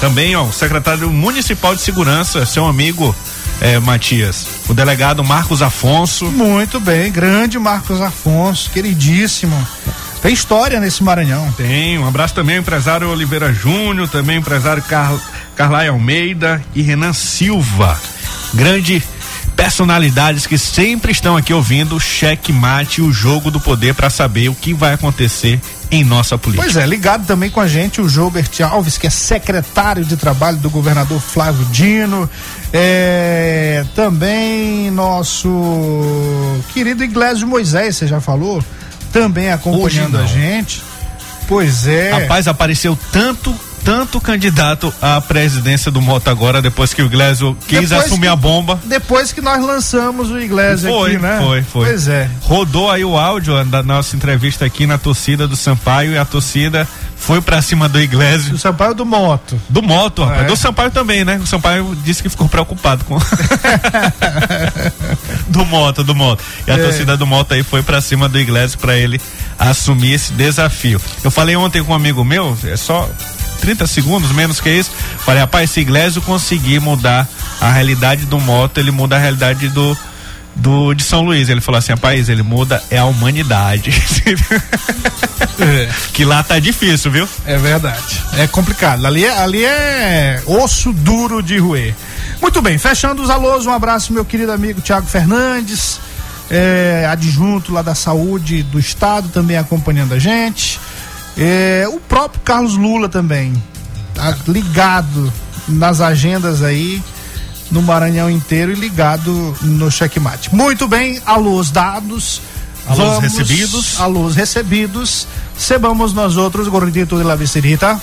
também ao secretário municipal de segurança, seu amigo é, Matias. O delegado Marcos Afonso. Muito bem, grande Marcos Afonso, queridíssimo. Tem história nesse Maranhão. Tem, um abraço também ao empresário Oliveira Júnior, também empresário Car... Carlai Almeida e Renan Silva. Grande personalidades que sempre estão aqui ouvindo o cheque mate, o jogo do poder para saber o que vai acontecer em nossa política. Pois é, ligado também com a gente o Joubert Alves, que é secretário de trabalho do governador Flávio Dino, é, também nosso querido Iglesias Moisés, você já falou, também acompanhando a gente. Pois é. Rapaz, apareceu tanto tanto candidato à presidência do Mota agora, depois que o Iglesias quis depois assumir que, a bomba. Depois que nós lançamos o Iglesias foi, aqui, né? Foi, foi. Pois é. Rodou aí o áudio da nossa entrevista aqui na torcida do Sampaio e a torcida foi pra cima do Iglesias. Do Sampaio do Moto. Do Moto, rapaz. É. Do Sampaio também, né? O Sampaio disse que ficou preocupado com. do Moto, do Moto. E a É. torcida do Moto aí foi pra cima do Iglesias pra ele assumir esse desafio. Eu falei ontem com um amigo meu, é só 30 segundos, menos que isso. Falei, rapaz, se Iglesias conseguir mudar a realidade do Moto, ele muda a realidade do. Do, de São Luís, ele falou assim, rapaz, ele muda é a humanidade. que lá tá difícil, viu? É verdade. É complicado. Ali é, ali é osso duro de roer. Muito bem, fechando os alôs, um abraço, meu querido amigo Tiago Fernandes, é, adjunto lá da saúde do estado, também acompanhando a gente. É, o próprio Carlos Lula também, tá ligado nas agendas aí no Maranhão inteiro e ligado no checkmate. Muito bem, alôs dados. Vamos- recebidos. Alôs recebidos. Sebamos nós outros, gordito de la vicerita.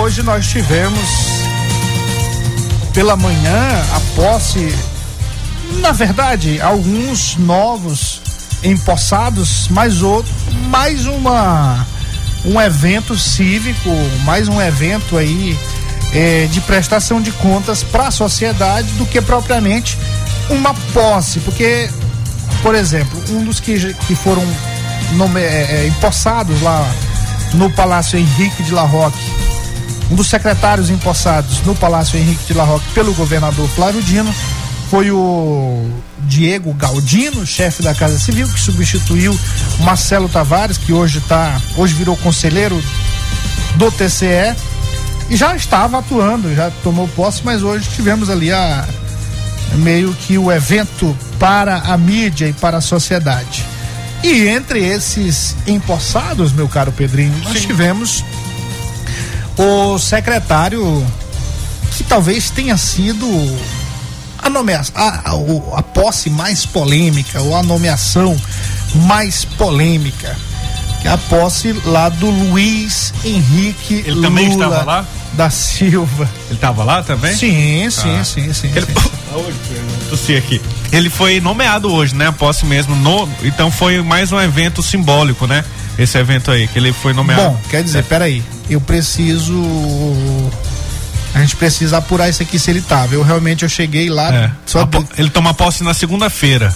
Hoje nós tivemos pela manhã a posse, na verdade, alguns novos empossados, mais outro, mais uma um evento cívico, mais um evento aí é, de prestação de contas para a sociedade do que propriamente uma posse, porque, por exemplo, um dos que, que foram nome, é, é, empossados lá no Palácio Henrique de La Roque, um dos secretários empossados no Palácio Henrique de La Roque pelo governador Flávio Dino foi o Diego Galdino, chefe da Casa Civil, que substituiu Marcelo Tavares, que hoje tá, hoje virou conselheiro do TCE e já estava atuando, já tomou posse, mas hoje tivemos ali a meio que o evento para a mídia e para a sociedade. E entre esses empossados, meu caro Pedrinho, nós tivemos o secretário que talvez tenha sido a nomeação, a, a, a posse mais polêmica, ou a nomeação mais polêmica, que é a posse lá do Luiz Henrique Ele também Lula estava lá? da Silva. Ele tava lá também? Sim, sim, Ah. sim, sim. Ele, tossi aqui. Ele foi nomeado hoje, né? A posse mesmo. No, então foi mais um evento simbólico, né? Esse evento aí, que ele foi nomeado. Bom, quer dizer, peraí, eu preciso. A gente precisa apurar isso aqui se ele tava. Eu realmente eu cheguei lá. É. Só Ele toma posse na segunda-feira.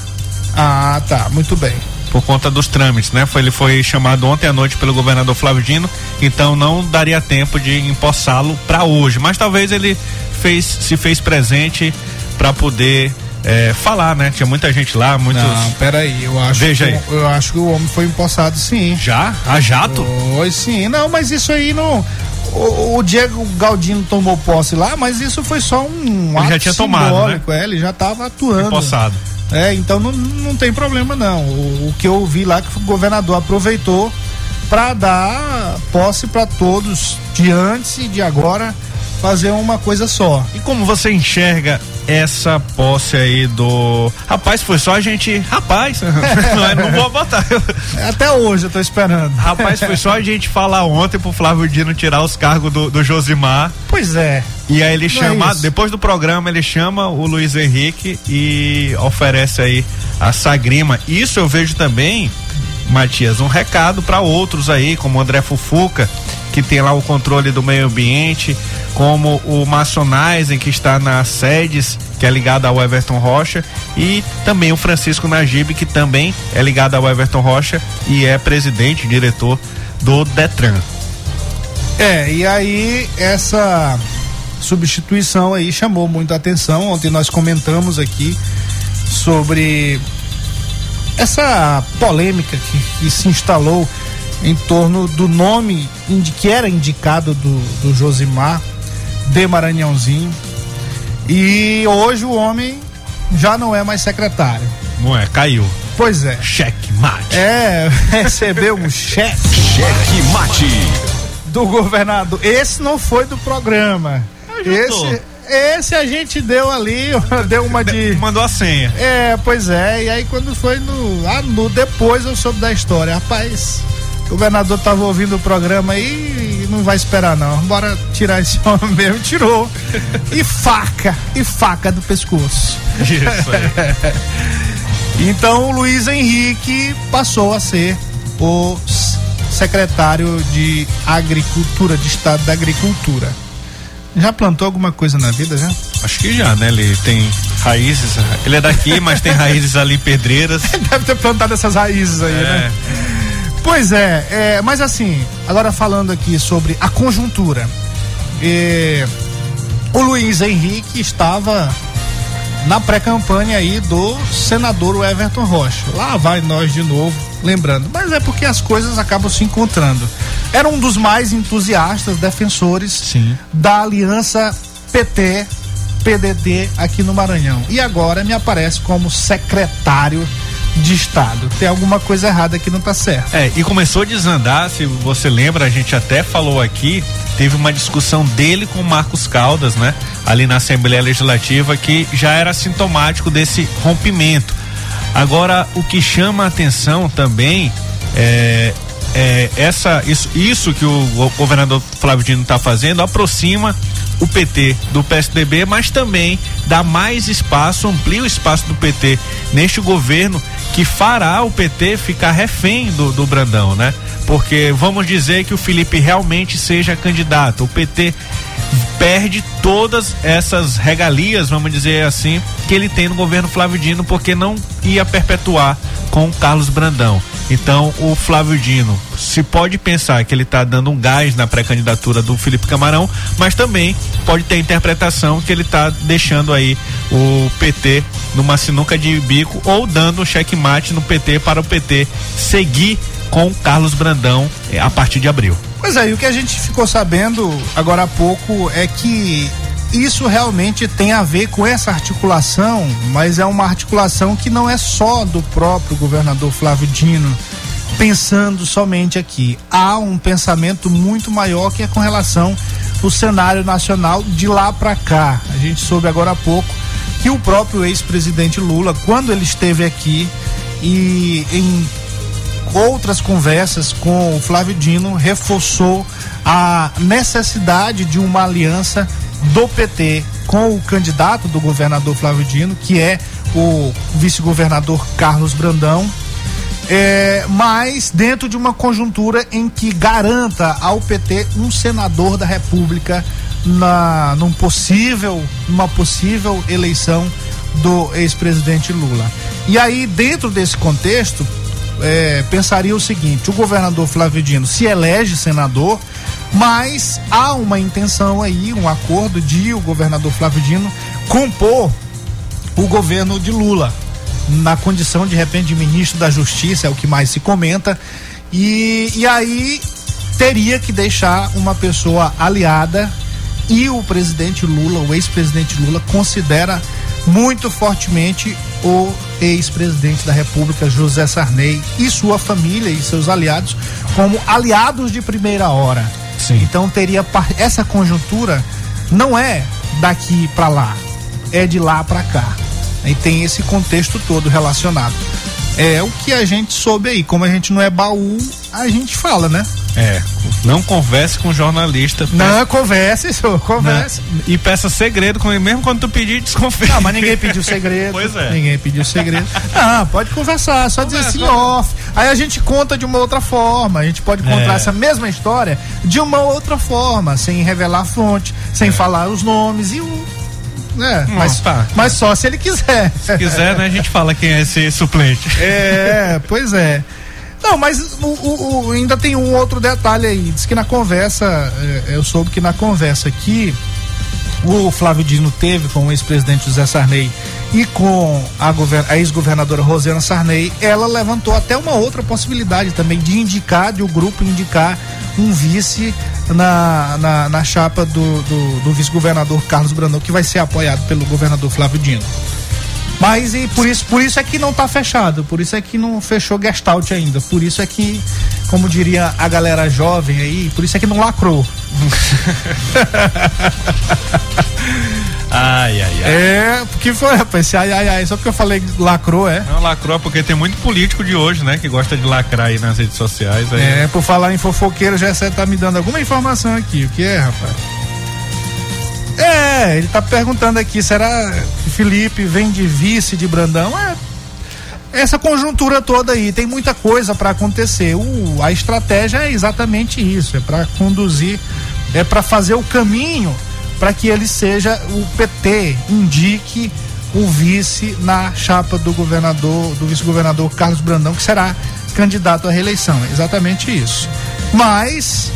Ah, tá, muito bem. Por conta dos trâmites, né? Foi, ele foi chamado ontem à noite pelo governador Flávio Dino, então não daria tempo de empossá-lo para hoje. Mas talvez ele fez, se fez presente para poder é, falar, né? Tinha muita gente lá, muitos. Não, peraí, eu acho Veja que, aí. eu acho que o homem foi empossado sim. Já? A jato? Foi sim. Não, mas isso aí não. O, o Diego Galdino tomou posse lá, mas isso foi só um Ele ato já tinha tomado, simbólico, é, ele já estava atuando. Empossado. É, então não, não tem problema não. O, o que eu vi lá que o governador aproveitou para dar posse para todos de antes e de agora fazer uma coisa só. E como você enxerga essa posse aí do. Rapaz, foi só a gente. Rapaz, não, é- não vou botar. Até hoje eu tô esperando. Rapaz, foi só a gente falar ontem pro Flávio Dino tirar os cargos do, do Josimar. Pois é. E aí ele Não é chama, isso. depois do programa, ele chama o Luiz Henrique e oferece aí a Sagrima. Isso eu vejo também, Matias, um recado para outros aí, como o André Fufuca, que tem lá o controle do meio ambiente, como o Maçonaisen, que está na SEDES, que é ligado ao Everton Rocha, e também o Francisco Najib, que também é ligado ao Everton Rocha e é presidente, diretor do Detran. É, e aí essa substituição aí chamou muita atenção. Ontem nós comentamos aqui sobre essa polêmica que, que se instalou em torno do nome que era indicado do, do Josimar de Maranhãozinho. E hoje o homem já não é mais secretário. Não é? Caiu. Pois é. Cheque mate. É, recebeu um cheque Cheque mate. do governador. Esse não foi do programa. Esse, esse a gente deu ali, deu uma de. Mandou a senha. É, pois é. E aí quando foi no. Ah, no depois eu soube da história. Rapaz, o governador tava ouvindo o programa aí e não vai esperar não. Bora tirar esse homem mesmo. Tirou. E faca, e faca do pescoço. Isso aí. Então o Luiz Henrique passou a ser o secretário de Agricultura, de Estado da Agricultura. Já plantou alguma coisa na vida já? Acho que já, né? Ele tem raízes. Ele é daqui, mas tem raízes ali pedreiras. Deve ter plantado essas raízes aí, É. né? Pois é, é, mas assim, agora falando aqui sobre a conjuntura. é, o Luiz Henrique estava na pré-campanha aí do senador Everton Rocha. Lá vai nós de novo, lembrando. Mas é porque as coisas acabam se encontrando. Era um dos mais entusiastas, defensores Sim. da aliança PT. PDT aqui no Maranhão. E agora me aparece como secretário de Estado. Tem alguma coisa errada que não tá certo. É, e começou a desandar, se você lembra, a gente até falou aqui, teve uma discussão dele com Marcos Caldas, né? Ali na Assembleia Legislativa, que já era sintomático desse rompimento. Agora, o que chama a atenção também é, é essa, isso, isso que o go- governador Flávio Dino está fazendo aproxima o PT do PSDB, mas também dá mais espaço, amplia o espaço do PT neste governo que fará o PT ficar refém do, do Brandão, né? Porque vamos dizer que o Felipe realmente seja candidato. O PT perde todas essas regalias, vamos dizer assim, que ele tem no governo Flávio Dino, porque não ia perpetuar com o Carlos Brandão. Então, o Flávio Dino se pode pensar que ele está dando um gás na pré-candidatura do Felipe Camarão, mas também pode ter a interpretação que ele está deixando aí o PT numa sinuca de bico ou dando um checkmate no PT para o PT seguir com Carlos Brandão eh, a partir de abril. Pois é, e o que a gente ficou sabendo agora há pouco é que isso realmente tem a ver com essa articulação, mas é uma articulação que não é só do próprio governador Flávio Dino pensando somente aqui. Há um pensamento muito maior que é com relação ao cenário nacional de lá para cá. A gente soube agora há pouco que o próprio ex-presidente Lula, quando ele esteve aqui e em outras conversas com o Flávio Dino reforçou a necessidade de uma aliança do PT com o candidato do governador Flávio Dino, que é o vice-governador Carlos Brandão, é, mas dentro de uma conjuntura em que garanta ao PT um senador da República na num possível numa possível eleição do ex-presidente Lula. E aí dentro desse contexto é, pensaria o seguinte: o governador Flávio Dino se elege senador, mas há uma intenção aí, um acordo de o governador Flávio Dino compor o governo de Lula na condição de repente de ministro da Justiça, é o que mais se comenta. E, e aí teria que deixar uma pessoa aliada e o presidente Lula, o ex-presidente Lula, considera muito fortemente o ex-presidente da República, José Sarney, e sua família e seus aliados como aliados de primeira hora. Sim. Então teria essa conjuntura não é daqui para lá, é de lá para cá. E tem esse contexto todo relacionado. É o que a gente soube aí. Como a gente não é baú, a gente fala, né? É, não converse com jornalista. Não, converse, senhor, converse. né? E peça segredo com ele, mesmo quando tu pedir, desconfia. Não, mas ninguém pediu segredo. Pois é. Ninguém pediu segredo. Ah, pode conversar, só dizer Conversa, assim off. Aí a gente conta de uma outra forma. A gente pode contar É. essa mesma história de uma outra forma, sem revelar a fonte, sem falar os nomes e o. É, mas, tá. mas só se ele quiser. Se quiser, né, a gente fala quem é esse suplente. É, pois é. Não, mas o, o- o- ainda tem um outro detalhe aí. Diz que na conversa, é, eu soube que na conversa aqui, o Flávio Dino teve com o ex-presidente José Sarney e com a, a ex-governadora Rosana Sarney, ela levantou até uma outra possibilidade também de indicar, de o grupo indicar um vice na, na, na chapa do, do, do vice-governador Carlos Brandão, que vai ser apoiado pelo governador Flávio Dino. Mas e por isso, por isso é que não tá fechado, por isso é que não fechou Gestalt ainda, por isso é que, como diria a galera jovem aí, por isso é que não lacrou. Ai, ai, ai. É, porque foi, rapaz, esse ai, ai, ai, só porque eu falei lacrou, é? Não, lacrou porque tem muito político de hoje, né? Que gosta de lacrar aí nas redes sociais. Aí. É, por falar em fofoqueiro, já você tá me dando alguma informação aqui. O que é, rapaz? É, ele tá perguntando aqui, será que Felipe vem de vice de Brandão? É, essa conjuntura toda aí, tem muita coisa para acontecer. O, a estratégia é exatamente isso, é para conduzir, é para fazer o caminho para que ele seja o PT indique o vice na chapa do governador, do vice-governador Carlos Brandão, que será candidato à reeleição. É exatamente isso. Mas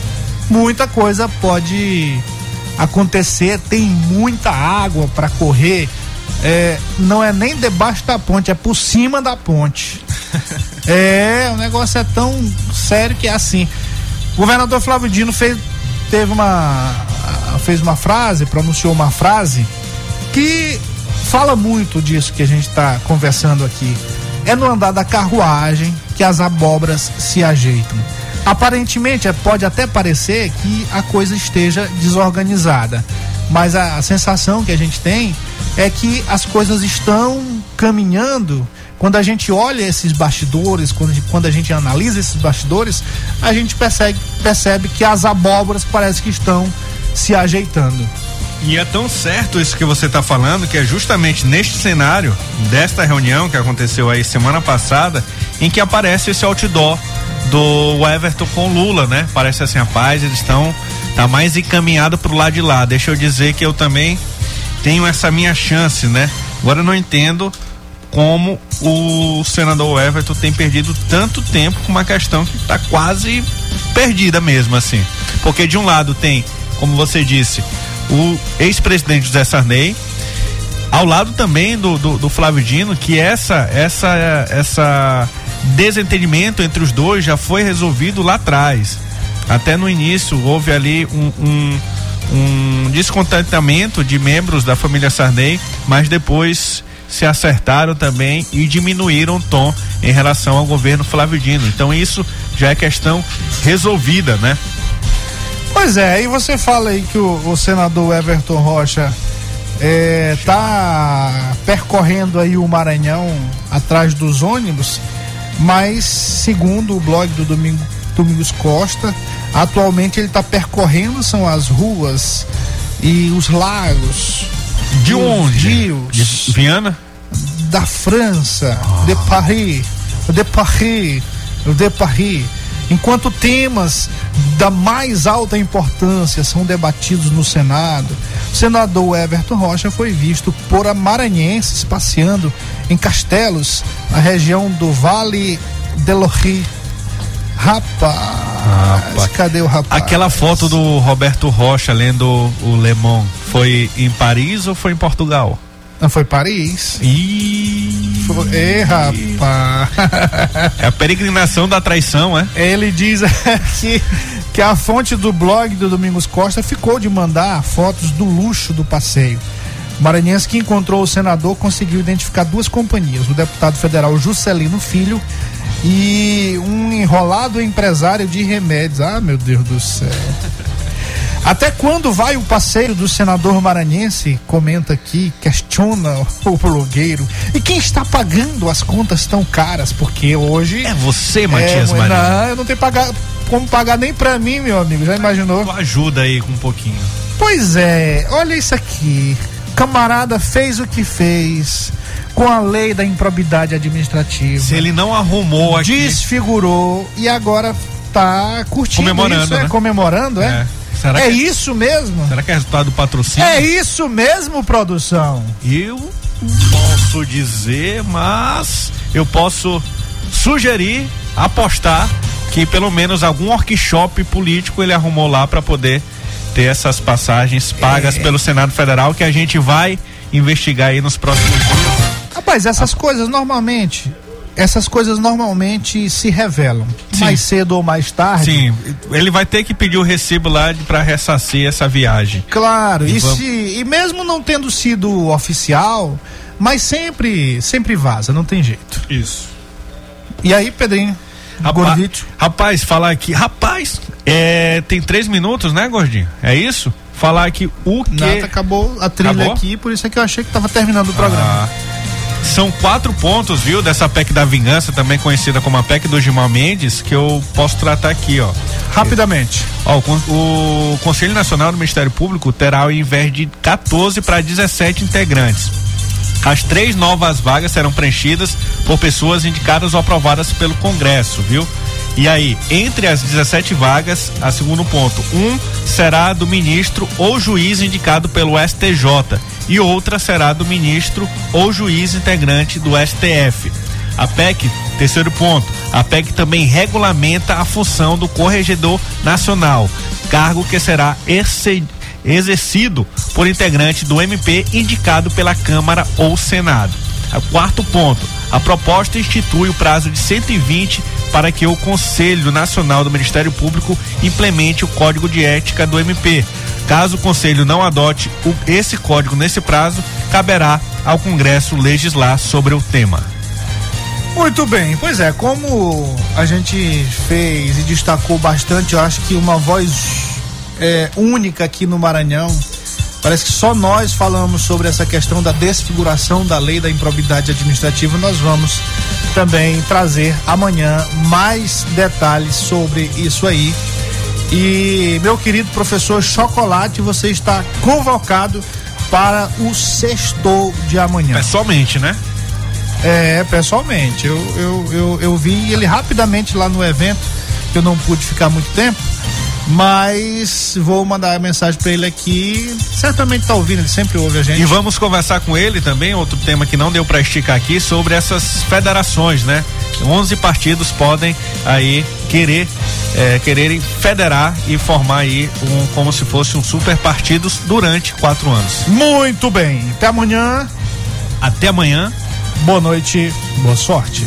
muita coisa pode acontecer, tem muita água para correr. É, não é nem debaixo da ponte, é por cima da ponte. é, o negócio é tão sério que é assim. O governador Flávio Dino fez, teve uma, fez uma frase, pronunciou uma frase que fala muito disso que a gente está conversando aqui. É no andar da carruagem que as abóboras se ajeitam. Aparentemente, é, pode até parecer que a coisa esteja desorganizada, mas a, a sensação que a gente tem é que as coisas estão caminhando quando a gente olha esses bastidores, quando a gente, quando a gente analisa esses bastidores, a gente percebe, percebe que as abóboras parece que estão se ajeitando. E é tão certo isso que você está falando que é justamente neste cenário desta reunião que aconteceu aí semana passada em que aparece esse outdoor do Everton com Lula, né? Parece assim, rapaz, eles estão tá mais encaminhado pro lado de lá. Deixa eu dizer que eu também tenho essa minha chance, né? Agora eu não entendo como o senador Everton tem perdido tanto tempo com uma questão que está quase perdida mesmo, assim. Porque de um lado tem, como você disse, o ex-presidente José Sarney, ao lado também do, do, do, Flávio Dino, que essa, essa, essa desentendimento entre os dois já foi resolvido lá atrás. Até no início houve ali um, um, um descontentamento de membros da família Sarney, mas depois se acertaram também e diminuíram o tom em relação ao governo Flávio Dino. Então isso já é questão resolvida, né? Pois é, e você fala aí que o, o senador Everton Rocha é, tá percorrendo aí o Maranhão atrás dos ônibus, mas segundo o blog do Domingo, Domingos Costa, atualmente ele está percorrendo são as ruas e os lagos. De onde? Rios, de Viana? Da França, de Paris, de Paris, de Paris. Enquanto temas da mais alta importância são debatidos no Senado, o senador Everton Rocha foi visto por maranhenses passeando em castelos na região do Vale del Rio. Rapaz, rapaz, cadê o rapaz? Aquela foto do Roberto Rocha lendo o Le Mans foi em Paris ou foi em Portugal? Não, foi Paris. Ih. Foi, é, rapaz. É a peregrinação da traição, é? Ele diz que, que a fonte do blog do Domingos Costa ficou de mandar fotos do luxo do passeio. O maranhense que encontrou o senador conseguiu identificar duas companhias, o deputado federal Juscelino Filho e um enrolado empresário de remédios. Ah, meu Deus do céu. Até quando vai o passeio do senador maranhense? Comenta aqui, questiona o blogueiro. E quem está pagando as contas tão caras? Porque hoje. É você, Matias é, Marinho. Não, eu não tenho pagar, como pagar nem pra mim, meu amigo. Já imaginou? Tu ajuda aí com um pouquinho. Pois é, olha isso aqui. Camarada fez o que fez com a lei da improbidade administrativa. Se ele não arrumou aqui. Desfigurou e agora tá curtindo comemorando, isso, né? é, comemorando, é? é. Será é que, é- isso mesmo? Será que é resultado do patrocínio? É isso mesmo, produção? Eu posso dizer, mas eu posso sugerir, apostar que pelo menos algum workshop político ele arrumou lá para poder ter essas passagens pagas é. pelo Senado Federal que a gente vai investigar aí nos próximos dias. Rapaz, essas ah. coisas normalmente essas coisas normalmente se revelam Sim. mais cedo ou mais tarde. Sim, ele vai ter que pedir o recibo lá para ressarcir essa viagem. Claro, e, e, vamos... se, e mesmo não tendo sido oficial, mas sempre sempre vaza, não tem jeito. Isso. E aí, Pedrinho? Rapaz, rapaz, falar aqui. Rapaz, é, tem três minutos, né, Gordinho? É isso? falar que o que. Nada, acabou a trilha Acabou? aqui, por isso é que eu achei que tava terminando o programa. Ah, são quatro pontos, viu, dessa PEC da vingança, também conhecida como a PEC do Gilmar Mendes, que eu posso tratar aqui, ó. Rapidamente. Ó, o, o Conselho Nacional do Ministério Público terá ao invés de 14 para 17 integrantes. As três novas vagas serão preenchidas por pessoas indicadas ou aprovadas pelo Congresso, viu? E aí, entre as 17 vagas, a segundo ponto, um será do ministro ou juiz indicado pelo STJ e outra será do ministro ou juiz integrante do STF. A PEC, terceiro ponto, a PEC também regulamenta a função do Corregedor Nacional, cargo que será exercido por integrante do MP indicado pela Câmara ou Senado. A quarto ponto, a proposta institui o prazo de 120 para que o Conselho Nacional do Ministério Público implemente o Código de Ética do MP. Caso o Conselho não adote o- esse código nesse prazo, caberá ao Congresso legislar sobre o tema. Muito bem, pois é, como a gente fez e destacou bastante, eu acho que uma voz é, única aqui no Maranhão. Parece que só nós falamos sobre essa questão da desfiguração da lei da improbidade administrativa. Nós vamos também trazer amanhã mais detalhes sobre isso aí. E meu querido professor Chocolate, você está convocado para o sexto de amanhã. Pessoalmente, né? É, pessoalmente. Eu, eu, eu, eu vi ele rapidamente lá no evento, que eu não pude ficar muito tempo, mas vou mandar a mensagem para ele aqui. Certamente tá ouvindo, ele sempre ouve a gente. E vamos conversar com ele também, outro tema que não deu para esticar aqui, sobre essas federações, né? 11 partidos podem aí querer é, quererem federar e formar aí um como se fosse um super partidos durante quatro anos. Muito bem. Até amanhã. Até amanhã. Boa noite, boa sorte.